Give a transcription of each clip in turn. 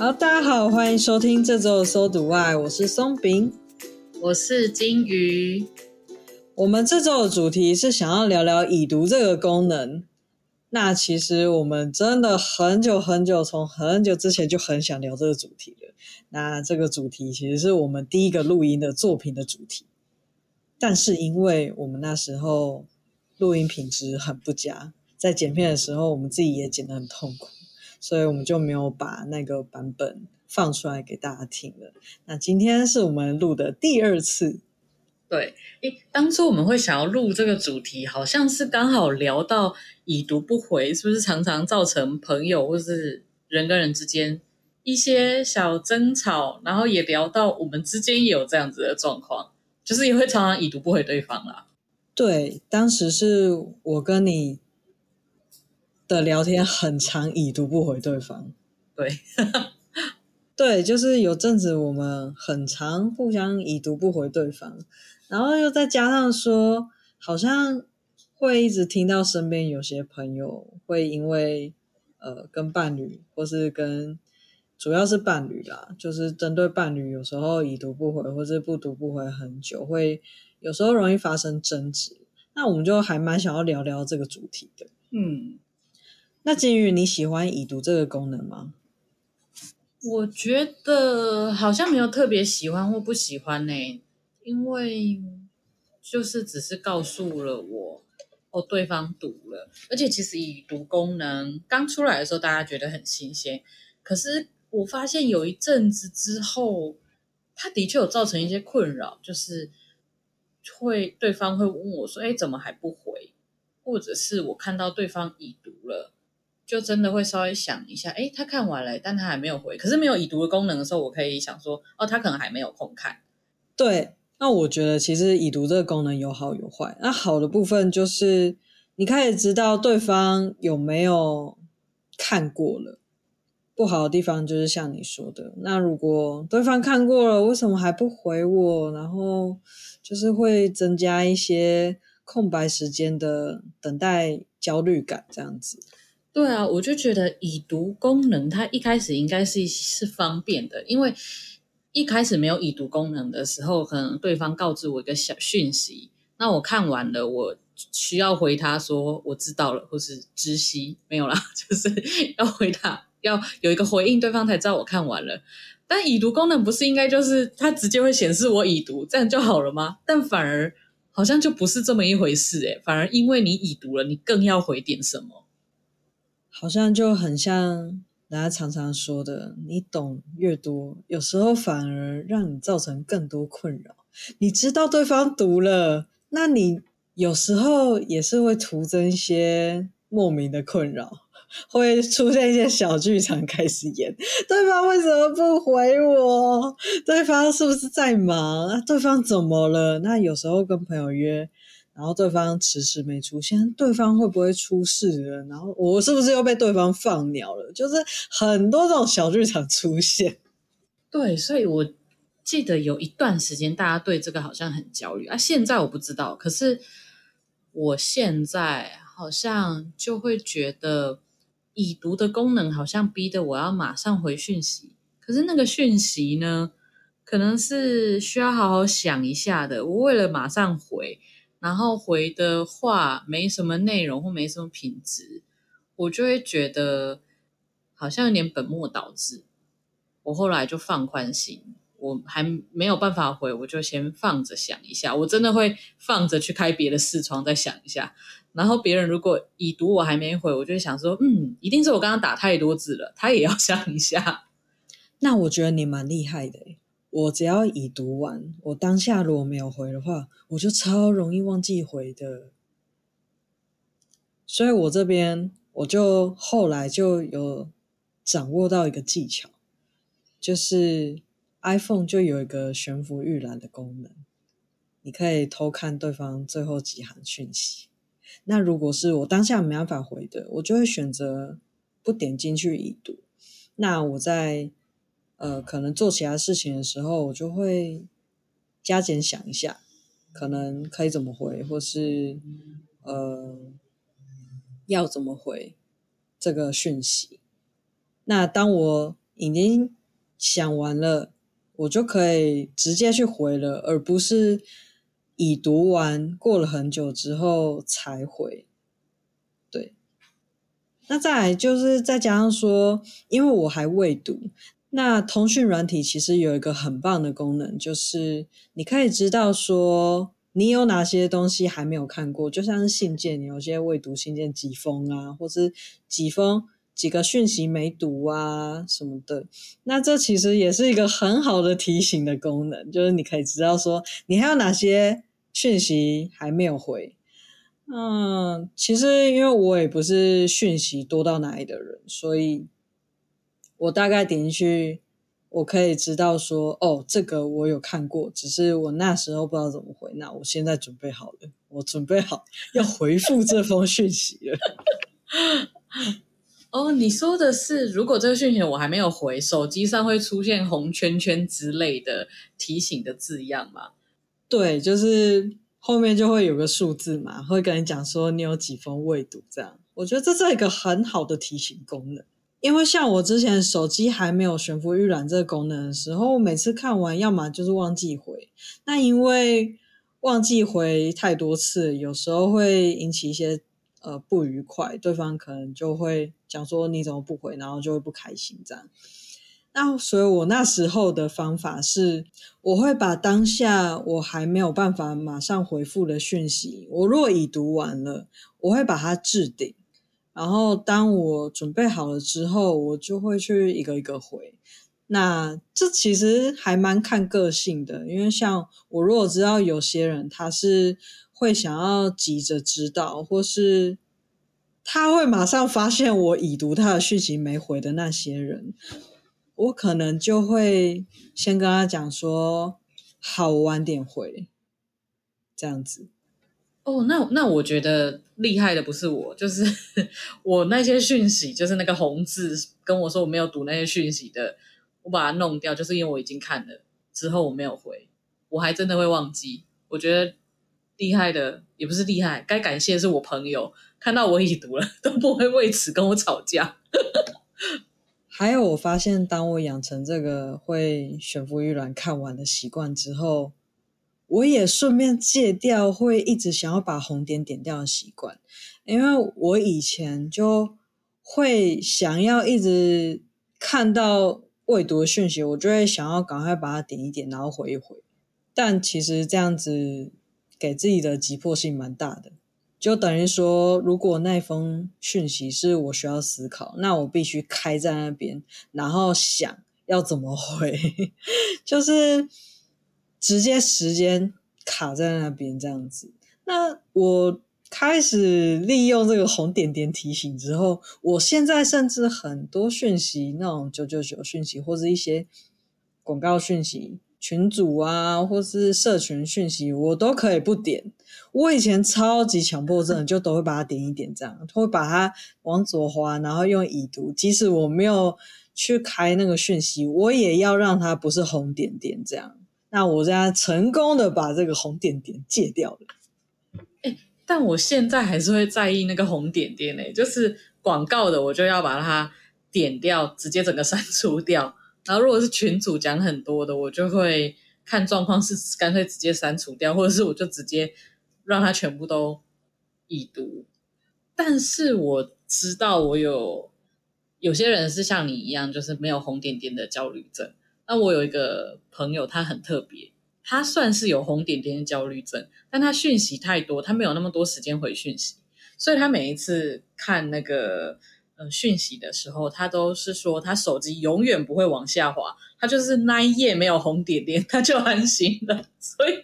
好，大家好，欢迎收听这周的搜读外，我是松饼，我是金鱼。我们这周的主题是想要聊聊已读这个功能。那其实我们真的很久很久，从很久之前就很想聊这个主题了。那这个主题其实是我们第一个录音的作品的主题，但是因为我们那时候录音品质很不佳，在剪片的时候我们自己也剪得很痛苦，所以我们就没有把那个版本放出来给大家听了。那今天是我们录的第二次。对，诶，当初我们会想要录这个主题，好像是刚好聊到已读不回，是不是常常造成朋友或是人跟人之间一些小争吵，然后也聊到我们之间也有这样子的状况，就是也会常常已读不回对方啦。对，当时是我跟你的聊天很常已读不回对方。对，对，就是有阵子我们很常互相已读不回对方。然后又再加上说，好像会一直听到身边有些朋友会因为呃跟伴侣或是跟主要是伴侣啦，就是针对伴侣有时候已读不回或是不读不回很久，会有时候容易发生争执。那我们就还蛮想要聊聊这个主题的。嗯，那金鱼你喜欢已读这个功能吗？我觉得好像没有特别喜欢或不喜欢呢、因为就是只是告诉了我哦，对方读了，而且其实已读功能刚出来的时候，大家觉得很新鲜。可是我发现有一阵子之后，它的确有造成一些困扰，就是会对方会问我说：“哎，怎么还不回？”或者是我看到对方已读了，就真的会稍微想一下：“哎，他看完了，但他还没有回。”可是没有已读的功能的时候，我可以想说：“哦，他可能还没有空看。”对。那我觉得其实已读这个功能有好有坏。那好的部分就是你开始知道对方有没有看过了，不好的地方就是像你说的，那如果对方看过了，为什么还不回我？然后就是会增加一些空白时间的等待焦虑感，这样子。对啊，我就觉得已读功能它一开始应该是是方便的，因为。一开始没有已读功能的时候，可能对方告知我一个小讯息，那我看完了，我需要回他说我知道了，或是知悉，没有啦，就是要回他，要有一个回应，对方才知道我看完了。但已读功能不是应该就是它直接会显示我已读，这样就好了吗？但反而好像就不是这么一回事诶，反而因为你已读了，你更要回点什么，好像就很像。大家常常说的，你懂越多，有时候反而让你造成更多困扰。你知道对方读了，那你有时候也是会徒增一些莫名的困扰，会出现一些小剧场开始演。对方为什么不回我？对方是不是在忙？对方怎么了？那有时候跟朋友约。然后对方迟迟没出现，对方会不会出事了？然后我是不是又被对方放鸟了？就是很多这种小剧场出现。对，所以我记得有一段时间大家对这个好像很焦虑啊。现在我不知道，可是我现在好像就会觉得已读的功能好像逼得我要马上回讯息。可是那个讯息呢，可能是需要好好想一下的。我为了马上回。然后回的话没什么内容或没什么品质，我就会觉得好像有点本末倒置。我后来就放宽心，我还没有办法回，我就先放着想一下。我真的会放着去开别的视窗再想一下。然后别人如果已读我还没回，我就想说，嗯，一定是我刚刚打太多字了，他也要 想一下。那我觉得你蛮厉害的。我只要已读完，我当下如果没有回的话，我就超容易忘记回的。所以我这边我就后来就有掌握到一个技巧，就是 iPhone 就有一个悬浮预览的功能，你可以偷看对方最后几行讯息。那如果是我当下没办法回的，我就会选择不点进去已读。那我在。呃，可能做其他事情的时候，我就会加减想一下，可能可以怎么回，或是呃要怎么回这个讯息。那当我已经想完了，我就可以直接去回了，而不是已读完过了很久之后才回。对，那再来就是再加上说，因为我还未读，那通讯软体其实有一个很棒的功能，就是你可以知道说。你有哪些东西还没有看过？就像是信件，你有些未读信件几封啊，或是几封几个讯息没读啊什么的。那这其实也是一个很好的提醒的功能，就是你可以知道说你还有哪些讯息还没有回。嗯，其实因为我也不是讯息多到哪里的人，所以我大概点进去。我可以知道说，哦，这个我有看过，只是我那时候不知道怎么回。那我现在准备好了，我准备好要回复这封讯息了。哦，你说的是，如果这个讯息我还没有回，手机上会出现红圈圈之类的提醒的字样吗？对，就是后面就会有个数字嘛，会跟你讲说你有几封未读这样。我觉得这是一个很好的提醒功能。因为像我之前手机还没有悬浮预览这个功能的时候，每次看完，要么就是忘记回。那因为忘记回太多次，有时候会引起一些呃不愉快，对方可能就会讲说你怎么不回，然后就会不开心这样。那所以我那时候的方法是，我会把当下我还没有办法马上回复的讯息，我若已读完了，我会把它置顶。然后当我准备好了之后，我就会去一个一个回。那这其实还蛮看个性的，因为像我如果知道有些人他是会想要急着知道，或是他会马上发现我已读他的讯息没回的那些人，我可能就会先跟他讲说：“好，我晚点回。”这样子。哦，那那我觉得厉害的不是我，就是 我那些讯息，就是那个红字跟我说我没有读那些讯息的，我把它弄掉，就是因为我已经看了之后我没有回，我还真的会忘记。我觉得厉害的也不是厉害，该感谢的是我朋友看到我已读了都不会为此跟我吵架。还有我发现，当我养成这个会悬浮预览看完的习惯之后。我也顺便戒掉会一直想要把红点点掉的习惯，因为我以前就会想要一直看到未读的讯息，我就会想要赶快把它点一点，然后回一回。但其实这样子给自己的急迫性蛮大的，就等于说，如果那封讯息是我需要思考，那我必须开在那边，然后想要怎么回，就是。直接时间卡在那边这样子，那我开始利用这个红点点提醒之后，我现在甚至很多讯息，那种九九九讯息或是一些广告讯息、群组啊，或是社群讯息，我都可以不点。我以前超级强迫症，就都会把它点一点，这样会把它往左滑，然后用已读，即使我没有去开那个讯息，我也要让它不是红点点这样。那我这样成功的把这个红点点戒掉了。欸，但我现在还是会在意那个红点点呢，就是广告的，我就要把它点掉，直接整个删除掉。然后如果是群主讲很多的，我就会看状况，是干脆直接删除掉，或者是我就直接让它全部都已读。但是我知道我有有些人是像你一样，就是没有红点点的焦虑症。那我有一个朋友，他很特别，他算是有红点点焦虑症，但他讯息太多，他没有那么多时间回讯息，所以他每一次看那个呃讯息的时候，他都是说他手机永远不会往下滑，他就是那一页没有红点点，他就安心了。所以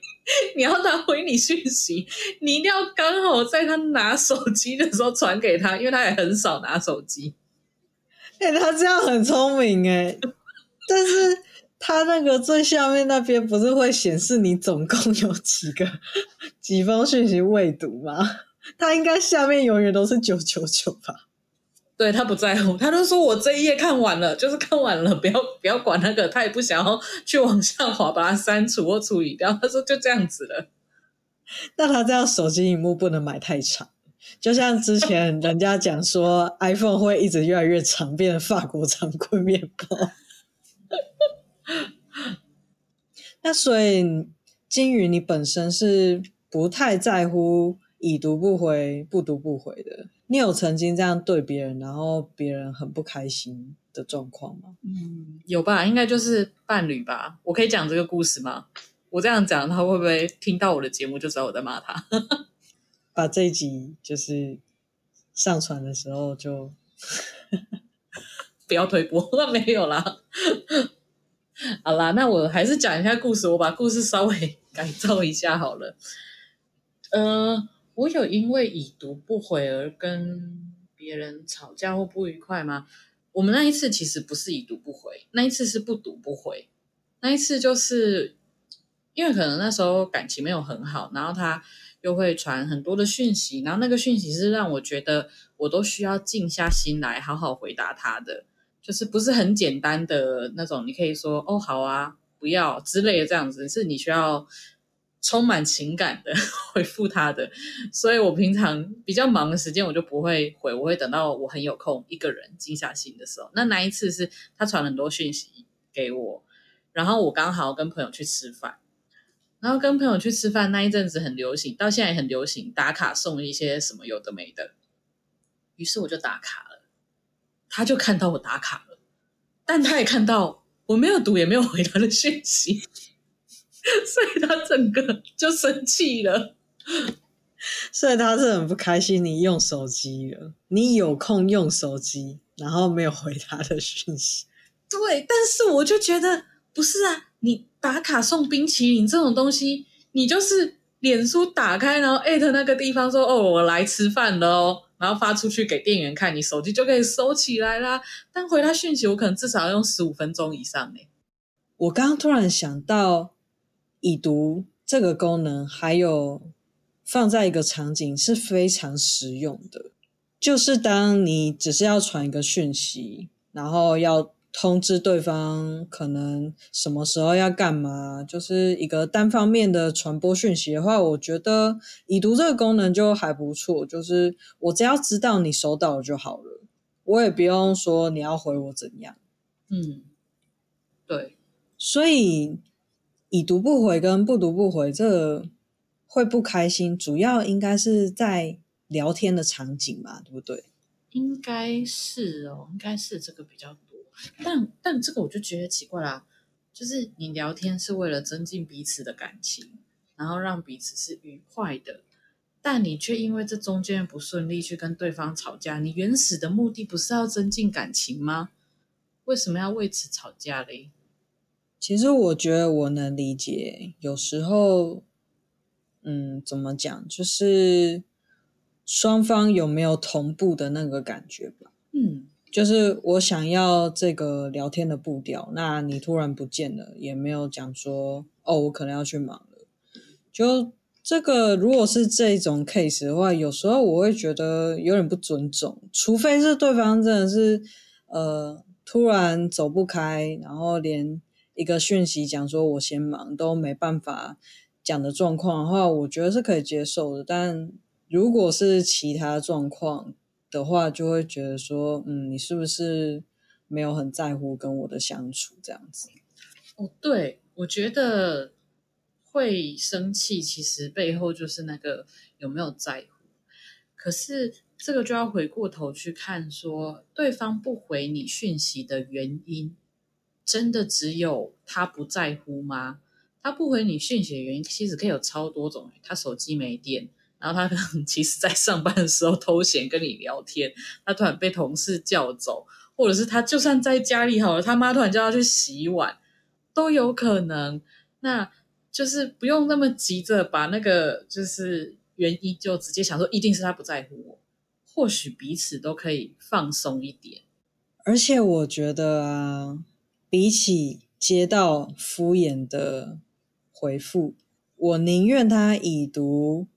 你要他回你讯息，你一定要刚好在他拿手机的时候传给他，因为他也很少拿手机。哎、他这样很聪明哎，但是。他那个最下面那边不是会显示你总共有几个几封讯息未读吗？他应该下面永远都是九九九吧？对，他不在乎，他就说我这一页看完了，就是看完了，不要不要管那个，他也不想要去往下滑，把它删除或处理掉。他说就这样子了。那他这样手机荧幕不能买太长，就像之前人家讲说 iPhone 会一直越来越长，变成法国长棍面包。那所以金鱼，你本身是不太在乎已读不回、不读不回的。你有曾经这样对别人，然后别人很不开心的状况吗？嗯，有吧，应该就是伴侣吧。我可以讲这个故事吗？我这样讲，他会不会听到我的节目就知道我在骂他？把这一集就是上传的时候就 不要推播，那没有啦。好啦，那我还是讲一下故事。我把故事稍微改造一下好了。呃，我有因为已读不回而跟别人吵架或不愉快吗？我们那一次其实不是已读不回，那一次是不读不回。那一次就是因为可能那时候感情没有很好，然后他又会传很多的讯息，然后那个讯息是让我觉得我都需要静下心来好好回答他的。就是不是很简单的那种，你可以说哦好啊，不要之类的这样子，是你需要充满情感的 回复他的。所以我平常比较忙的时间，我就不会回，我会等到我很有空，一个人静下心的时候。那那一次是他传很多讯息给我，然后我刚好跟朋友去吃饭，然后跟朋友去吃饭那一阵子很流行，到现在也很流行打卡送一些什么有的没的，于是我就打卡了。他就看到我打卡了，但他也看到我没有读也没有回他的讯息，所以他整个就生气了。所以他是很不开心你用手机了，你有空用手机，然后没有回他的讯息。对，但是我就觉得不是啊，你打卡送冰淇淋这种东西，你就是脸书打开，然后艾特那个地方说哦，我来吃饭了哦。然后发出去给店员看，你手机就可以收起来啦。但回他讯息，我可能至少要用十五分钟以上呢。我刚刚突然想到，已读这个功能还有放在一个场景是非常实用的，就是当你只是要传一个讯息，然后要。通知对方可能什么时候要干嘛，就是一个单方面的传播讯息的话，我觉得已读这个功能就还不错。就是我只要知道你收到了就好了，我也不用说你要回我怎样。嗯，对。所以已读不回跟不读不回，这个会不开心，主要应该是在聊天的场景嘛，对不对？应该是哦，应该是这个比较。但但这个我就觉得奇怪啦，就是你聊天是为了增进彼此的感情，然后让彼此是愉快的，但你却因为这中间不顺利去跟对方吵架，你原始的目的不是要增进感情吗？为什么要为此吵架嘞？其实我觉得我能理解，有时候，嗯，怎么讲，就是双方有没有同步的那个感觉吧，嗯。就是我想要这个聊天的步调，那你突然不见了，也没有讲说哦，我可能要去忙了。就这个，如果是这种 case 的话，有时候我会觉得有点不尊重，除非是对方真的是呃突然走不开，然后连一个讯息讲说我先忙都没办法讲的状况的话，我觉得是可以接受的。但如果是其他状况，的话就会觉得说，嗯，你是不是没有很在乎跟我的相处这样子？哦，对，我觉得会生气，其实背后就是那个有没有在乎。可是这个就要回过头去看说，说对方不回你讯息的原因，真的只有他不在乎吗？他不回你讯息的原因，其实可以有超多种，他手机没电。然后他可能其实在上班的时候偷闲跟你聊天，他突然被同事叫走，或者是他就算在家里好了，他妈突然叫他去洗碗，都有可能。那就是不用那么急着把那个就是原因就直接想说一定是他不在乎我，或许彼此都可以放松一点。而且我觉得啊，比起接到敷衍的回复，我宁愿他已读。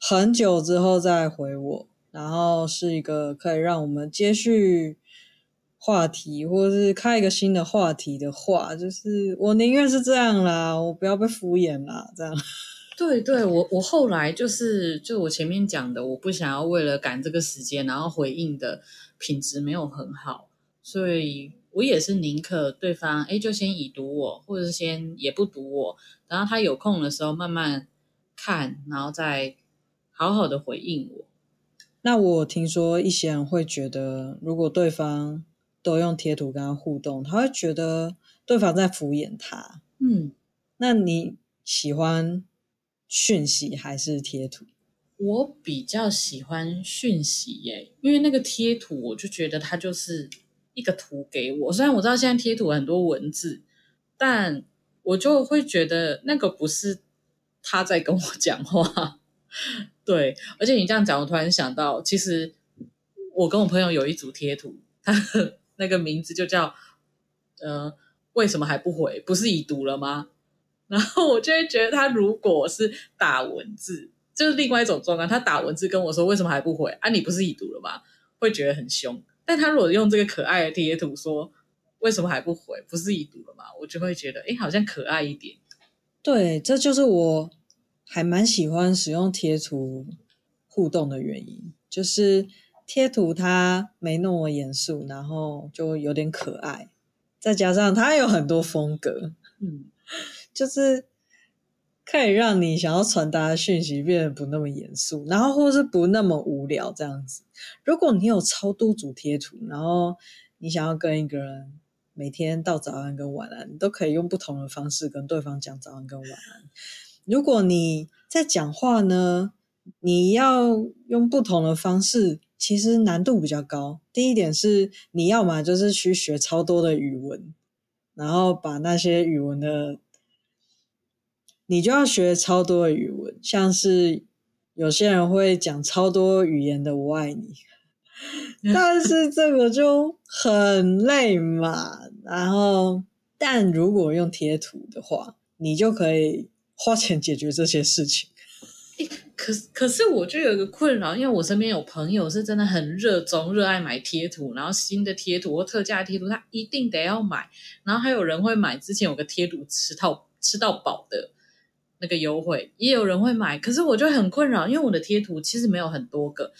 很久之后再回我，然后是一个可以让我们接续话题，或者是开一个新的话题的话，就是我宁愿是这样啦，我不要被敷衍啦，这样。对对，我我后来就是就我前面讲的，我不想要为了赶这个时间，然后回应的品质没有很好，所以我也是宁可对方哎就先已读我，或者是先也不读我，然后他有空的时候慢慢看，然后再好好的回应我。那我听说一些人会觉得，如果对方都用贴图跟他互动，他会觉得对方在敷衍他。嗯，那你喜欢讯息还是贴图？我比较喜欢讯息耶，因为那个贴图我就觉得它就是。一个图给我，虽然我知道现在贴图很多文字，但我就会觉得那个不是他在跟我讲话。对，而且你这样讲，我突然想到，其实我跟我朋友有一组贴图，他那个名字就叫“呃，为什么还不回？不是已读了吗？”然后我就会觉得，他如果是打文字，就是另外一种状况，他打文字跟我说“为什么还不回？”啊，你不是已读了吗？会觉得很凶。但他如果用这个可爱的贴图说，为什么还不回？不是已读了吗？我就会觉得，哎，好像可爱一点。对，这就是我还蛮喜欢使用贴图互动的原因，就是贴图它没那么严肃，然后就有点可爱，再加上它有很多风格，嗯，就是。可以让你想要传达的讯息变得不那么严肃，然后或是不那么无聊这样子。如果你有超多组贴图，然后你想要跟一个人每天到早安跟晚安，你都可以用不同的方式跟对方讲早安跟晚安。如果你在讲话呢，你要用不同的方式，其实难度比较高。第一点是你要嘛就是去学超多的语文，然后把那些语文的。你就要学超多的语文，像是有些人会讲超多语言的“我爱你”，但是这个就很累嘛。然后，但如果用贴图的话，你就可以花钱解决这些事情。可可是我就有一个困扰，因为我身边有朋友是真的很热衷、热爱买贴图，然后新的贴图或特价贴图，他一定得要买。然后还有人会买之前有个贴图吃到吃到饱的。那个优惠也有人会买，可是我就很困扰，因为我的贴图其实没有很多个，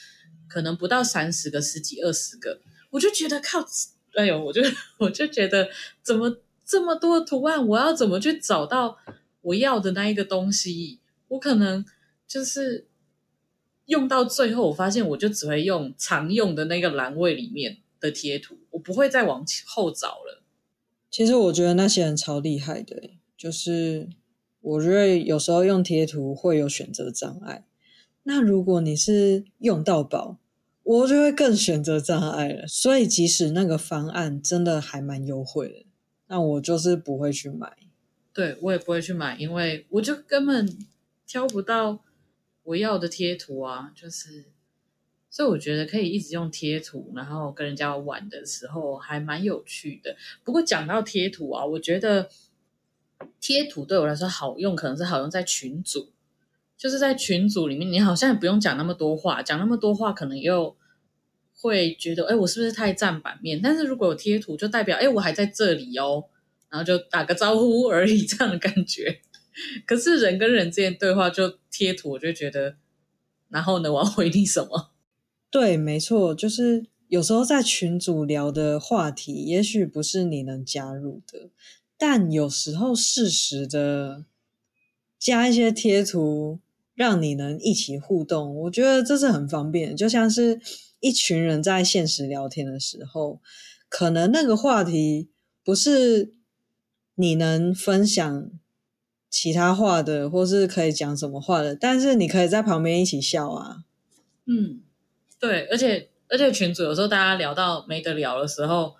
可能不到三十个、十几、二十个，我就觉得靠，哎呦，我就 我就觉得怎么这么多图案，我要怎么去找到我要的那一个东西？我可能就是用到最后，我发现我就只会用常用的那个栏位里面的贴图，我不会再往后找了。其实我觉得那些人超厉害的，就是。我觉得有时候用贴图会有选择障碍，那如果你是用到饱，我就会更选择障碍了。所以即使那个方案真的还蛮优惠的，那我就是不会去买。对，我也不会去买，因为我就根本挑不到我要的贴图啊。就是，所以我觉得可以一直用贴图，然后跟人家玩的时候还蛮有趣的。不过讲到贴图啊，我觉得。贴图对我来说好用，可能是好用在群组，就是在群组里面，你好像也不用讲那么多话，讲那么多话可能又会觉得，哎，我是不是太占版面？但是如果有贴图，就代表，哎，我还在这里哦，然后就打个招呼而已，这样的感觉。可是人跟人之间对话就贴图，我就觉得，然后呢，我要回你什么？对，没错，就是有时候在群组聊的话题，也许不是你能加入的。但有时候适时的加一些贴图，让你能一起互动，我觉得这是很方便。就像是一群人在现实聊天的时候，可能那个话题不是你能分享其他话的，或是可以讲什么话的，但是你可以在旁边一起笑啊。嗯，对，而且而且群主有时候大家聊到没得聊的时候。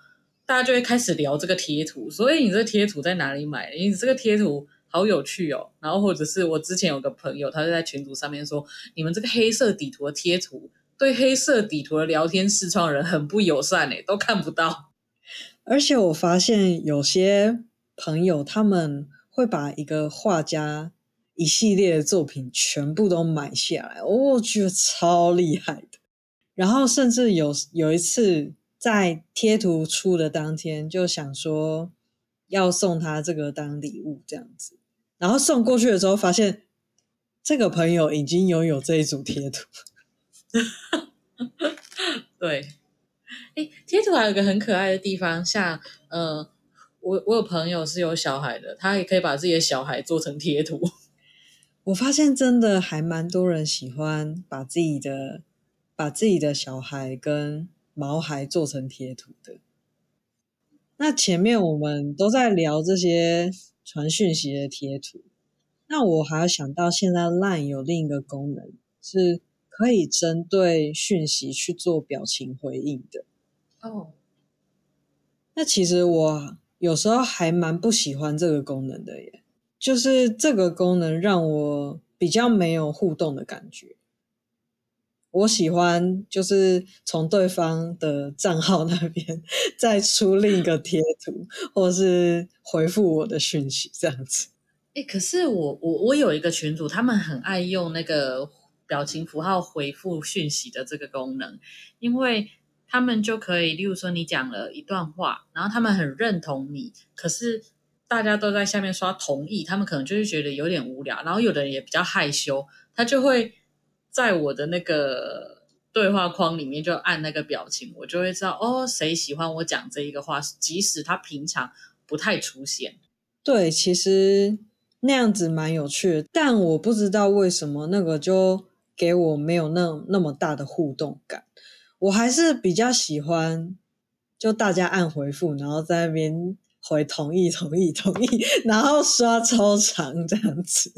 大家就会开始聊这个贴图，所以你这个贴图在哪里买？你这个贴图好有趣哦。然后或者是我之前有个朋友，他就在群组上面说，你们这个黑色底图的贴图对黑色底图的聊天视窗人很不友善诶，都看不到。而且我发现有些朋友他们会把一个画家一系列的作品全部都买下来，我觉得超厉害的。然后甚至有有一次。在贴图出的当天，就想说要送他这个当礼物这样子，然后送过去的时候，发现这个朋友已经拥有这一组贴图。对，哎，贴图还有一个很可爱的地方，像呃，我我有朋友是有小孩的，他也可以把自己的小孩做成贴图。我发现真的还蛮多人喜欢把自己的把自己的小孩跟毛孩做成贴图的。那前面我们都在聊这些传讯息的贴图，那我还要想到现在 LINE 有另一个功能，是可以针对讯息去做表情回应的。哦，那其实我有时候还蛮不喜欢这个功能的耶。就是这个功能让我比较没有互动的感觉。我喜欢就是从对方的账号那边 再出另一个贴图，或是回复我的讯息这样子。哎，可是我我我有一个群主，他们很爱用那个表情符号回复讯息的这个功能，因为他们就可以，例如说你讲了一段话，然后他们很认同你，可是。大家都在下面刷同意，他们可能就是觉得有点无聊，然后有的人也比较害羞，他就会在我的那个对话框里面就按那个表情，我就会知道哦，谁喜欢我讲这一个话，即使他平常不太出现。对，其实那样子蛮有趣的，但我不知道为什么那个就给我没有那那么大的互动感，我还是比较喜欢就大家按回复，然后在那边。回同意同意同意，然后刷超长这样子，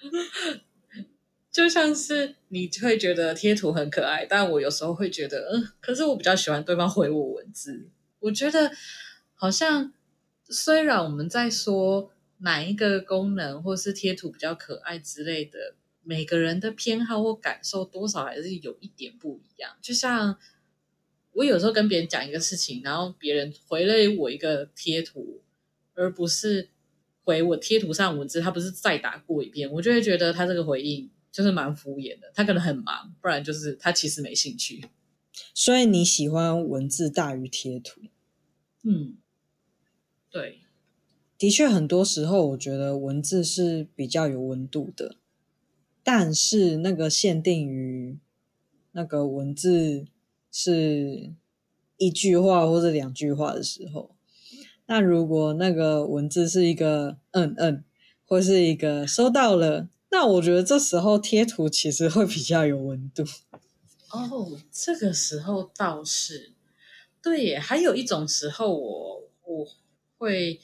就像是你会觉得贴图很可爱，但我有时候会觉得，嗯，可是我比较喜欢对方回我文字。我觉得好像虽然我们在说哪一个功能或是贴图比较可爱之类的，每个人的偏好或感受多少还是有一点不一样，就像。我有时候跟别人讲一个事情，然后别人回了我一个贴图，而不是回我贴图上文字，他不是再打过一遍，我就会觉得他这个回应就是蛮敷衍的。他可能很忙，不然就是他其实没兴趣。所以你喜欢文字大于贴图？嗯，对，的确，很多时候我觉得文字是比较有温度的，但是那个限定于那个文字。是一句话或者两句话的时候，那如果那个文字是一个嗯嗯，或是一个收到了，那我觉得这时候贴图其实会比较有温度。哦，这个时候倒是对耶。还有一种时候我，我我会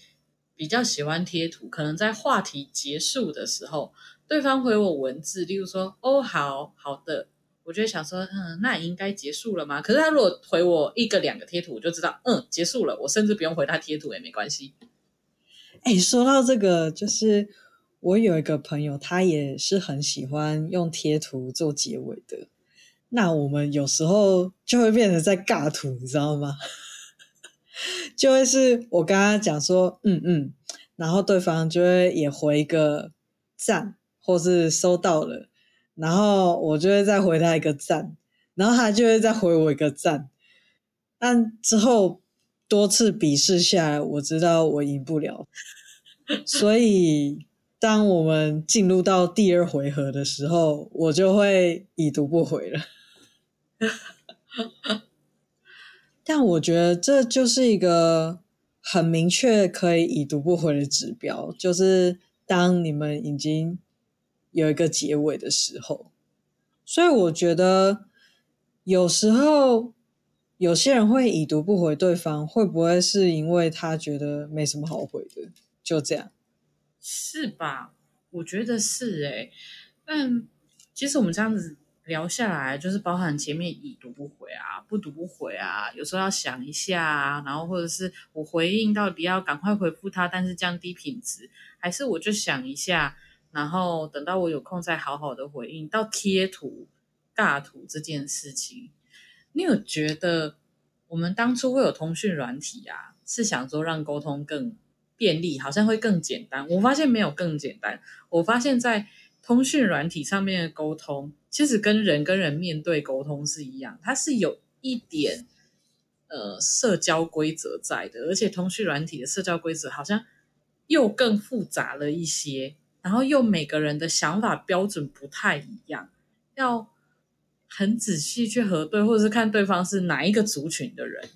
比较喜欢贴图，可能在话题结束的时候，对方回我文字，例如说“哦，好好的”。我就想说，嗯，那应该结束了吗？可是他如果回我一个两个贴图，我就知道，嗯，结束了。我甚至不用回他贴图也没关系。哎，说到这个，就是我有一个朋友，他也是很喜欢用贴图做结尾的。那我们有时候就会变成在尬图，你知道吗？就会是我跟他讲说，嗯嗯，然后对方就会也回一个赞，或是收到了。然后我就会再回他一个赞，然后他就会再回我一个赞。但之后多次比试下来，我知道我赢不了，所以当我们进入到第二回合的时候，我就会已读不回了。但我觉得这就是一个很明确可以已读不回的指标，就是当你们已经。有一个结尾的时候，所以我觉得有时候有些人会已读不回对方，会不会是因为他觉得没什么好回的？就这样，是吧？我觉得是诶。但其实我们这样子聊下来，就是包含前面已读不回啊，不读不回啊，有时候要想一下啊，然后或者是我回应到底要赶快回复他，但是降低品质，还是我就想一下。然后等到我有空再好好的回应。到贴图、尬图这件事情，你有觉得我们当初会有通讯软体啊，是想说让沟通更便利，好像会更简单。我发现没有更简单。我发现在通讯软体上面的沟通，其实跟人跟人面对沟通是一样，它是有一点呃社交规则在的，而且通讯软体的社交规则好像又更复杂了一些。然后又每个人的想法标准不太一样，要很仔细去核对，或者是看对方是哪一个族群的人。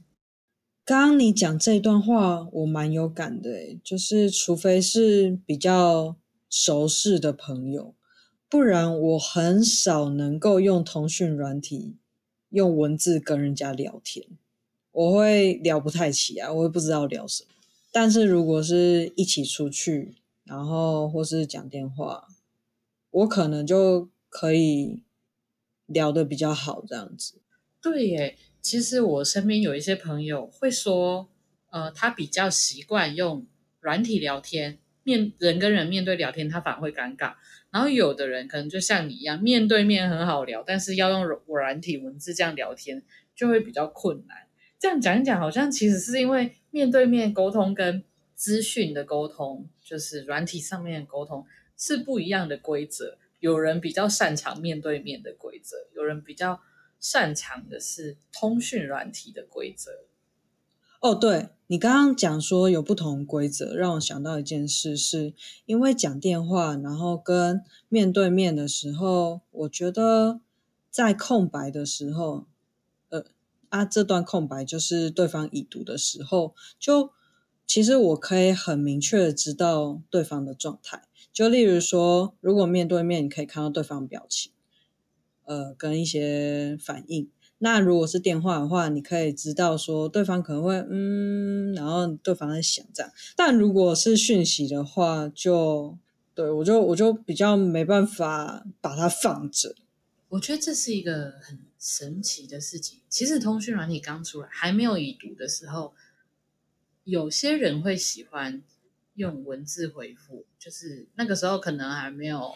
刚刚你讲这段话，我蛮有感的，就是除非是比较熟识的朋友，不然我很少能够用通讯软体用文字跟人家聊天，我会聊不太起来，我会不知道聊什么。但是如果是一起出去，然后或是讲电话，我可能就可以聊得比较好，这样子。对耶。其实我身边有一些朋友会说，呃，他比较习惯用软体聊天，面人跟人面对聊天，他反而会尴尬。然后有的人可能就像你一样，面对面很好聊，但是要用软体文字这样聊天就会比较困难。这样讲一讲，好像其实是因为面对面沟通跟资讯的沟通，就是软体上面的沟通是不一样的规则。有人比较擅长面对面的规则，有人比较。擅长的是通讯软体的规则。哦，对，你刚刚讲说有不同规则，让我想到一件事是，因为讲电话，然后跟面对面的时候，我觉得在空白的时候，呃，啊，这段空白就是对方已读的时候，就其实我可以很明确的知道对方的状态。就例如说，如果面对面，你可以看到对方表情。呃，跟一些反应。那如果是电话的话，你可以知道说对方可能会嗯，然后对方在想这样。但如果是讯息的话，就对我就我就比较没办法把它放着。我觉得这是一个很神奇的事情。其实通讯软体刚出来还没有已读的时候，有些人会喜欢用文字回复，就是那个时候可能还没有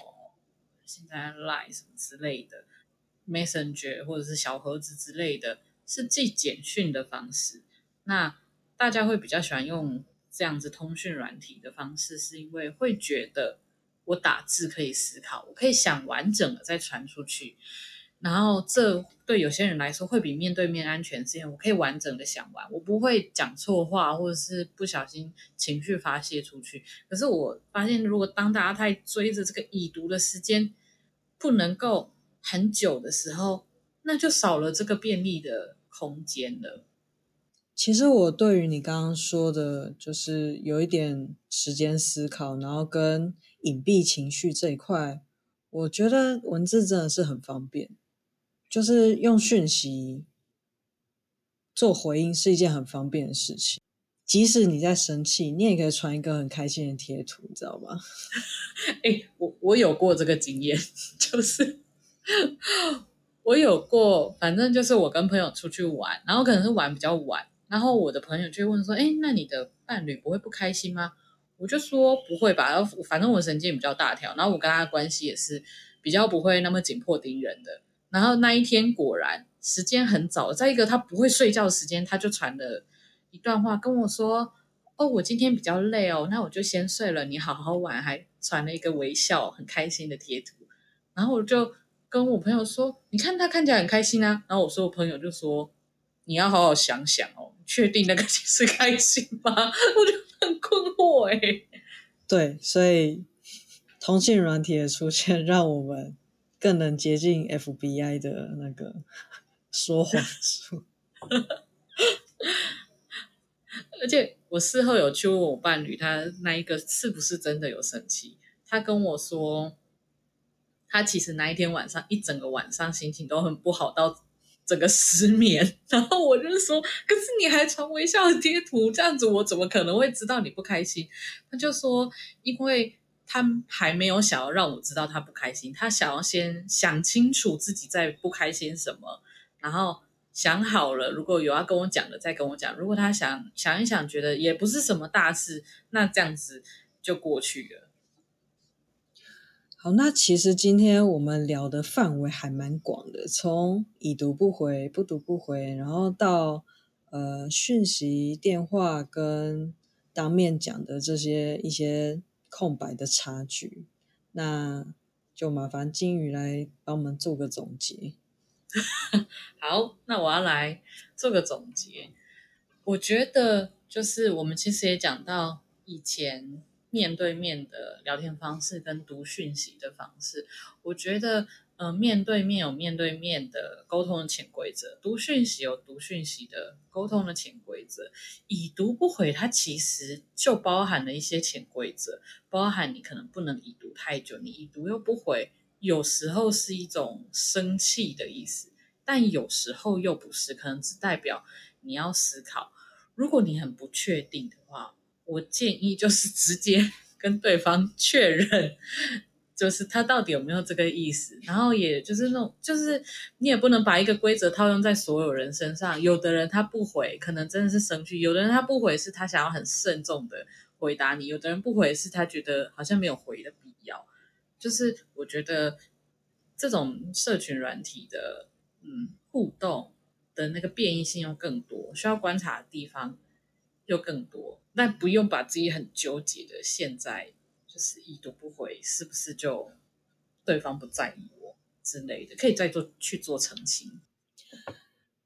现在 Line 什么之类的。Messenger 或者是小盒子之类的，是寄简讯的方式。那大家会比较喜欢用这样子通讯软体的方式，是因为会觉得我打字可以思考，我可以想完整的再传出去。然后这对有些人来说会比面对面安全，是因为我可以完整的想完，我不会讲错话，或者是不小心情绪发泄出去。可是我发现，如果当大家太追着这个已读的时间，不能够。很久的时候，那就少了这个便利的空间了。其实我对于你刚刚说的，就是有一点时间思考，然后跟隐蔽情绪这一块，我觉得文字真的是很方便，就是用讯息做回应是一件很方便的事情。即使你在生气，你也可以传一个很开心的贴图，你知道吗？哎，我我有过这个经验，就是。我有过，反正就是我跟朋友出去玩，然后可能是玩比较晚，然后我的朋友就问说：“哎，那你的伴侣不会不开心吗？”我就说：“不会吧，反正我神经比较大条，然后我跟他关系也是比较不会那么紧迫盯人的。”然后那一天果然时间很早，在一个他不会睡觉的时间，他就传了一段话跟我说：“哦，我今天比较累哦，那我就先睡了，你好好玩。”还传了一个微笑很开心的贴图，然后我就。跟我朋友说，你看他看起来很开心啊。然后我说，我朋友就说，你要好好想想哦，确定那个是 开心吗？我就很困惑诶。对，所以通讯软体的出现，让我们更能接近 FBI 的那个说谎术。而且我事后有去问我伴侣，他那一个是不是真的有生气？他跟我说。他其实那一天晚上一整个晚上心情都很不好，到整个失眠。然后我就说：“可是你还传微笑的贴图，这样子我怎么可能会知道你不开心？”他就说：“因为他还没有想要让我知道他不开心，他想要先想清楚自己在不开心什么，然后想好了，如果有要跟我讲的再跟我讲。如果他想想一想，觉得也不是什么大事，那这样子就过去了。”好，那其实今天我们聊的范围还蛮广的，从已读不回、不读不回，然后到呃讯息、电话跟当面讲的这些一些空白的差距，那就麻烦金鱼来帮我们做个总结。好，那我要来做个总结。我觉得就是我们其实也讲到以前。面对面的聊天方式跟读讯息的方式，我觉得呃，面对面有面对面的沟通的潜规则，读讯息有读讯息的沟通的潜规则，已读不回，它其实就包含了一些潜规则，包含你可能不能已读太久，你已读又不回，有时候是一种生气的意思，但有时候又不是，可能只代表你要思考。如果你很不确定的话，我建议就是直接 跟对方确认。就是他到底有没有这个意思，然后也就是那种，就是你也不能把一个规则套用在所有人身上。有的人他不回，可能真的是生气；有的人他不回，是他想要很慎重的回答你；有的人不回，是他觉得好像没有回的必要。就是我觉得这种社群软体的，嗯，互动的那个变异性又更多，需要观察的地方又更多，但不用把自己很纠结的现在。就是已读不回，是不是就对方不在意我之类的？可以再做去做澄清。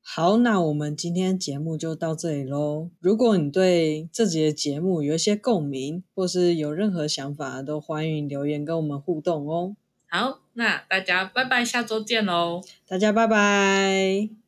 好，那我们今天节目就到这里喽。如果你对这集的节目有一些共鸣，或是有任何想法，都欢迎留言跟我们互动哦。好，那大家拜拜，下周见喽！大家拜拜。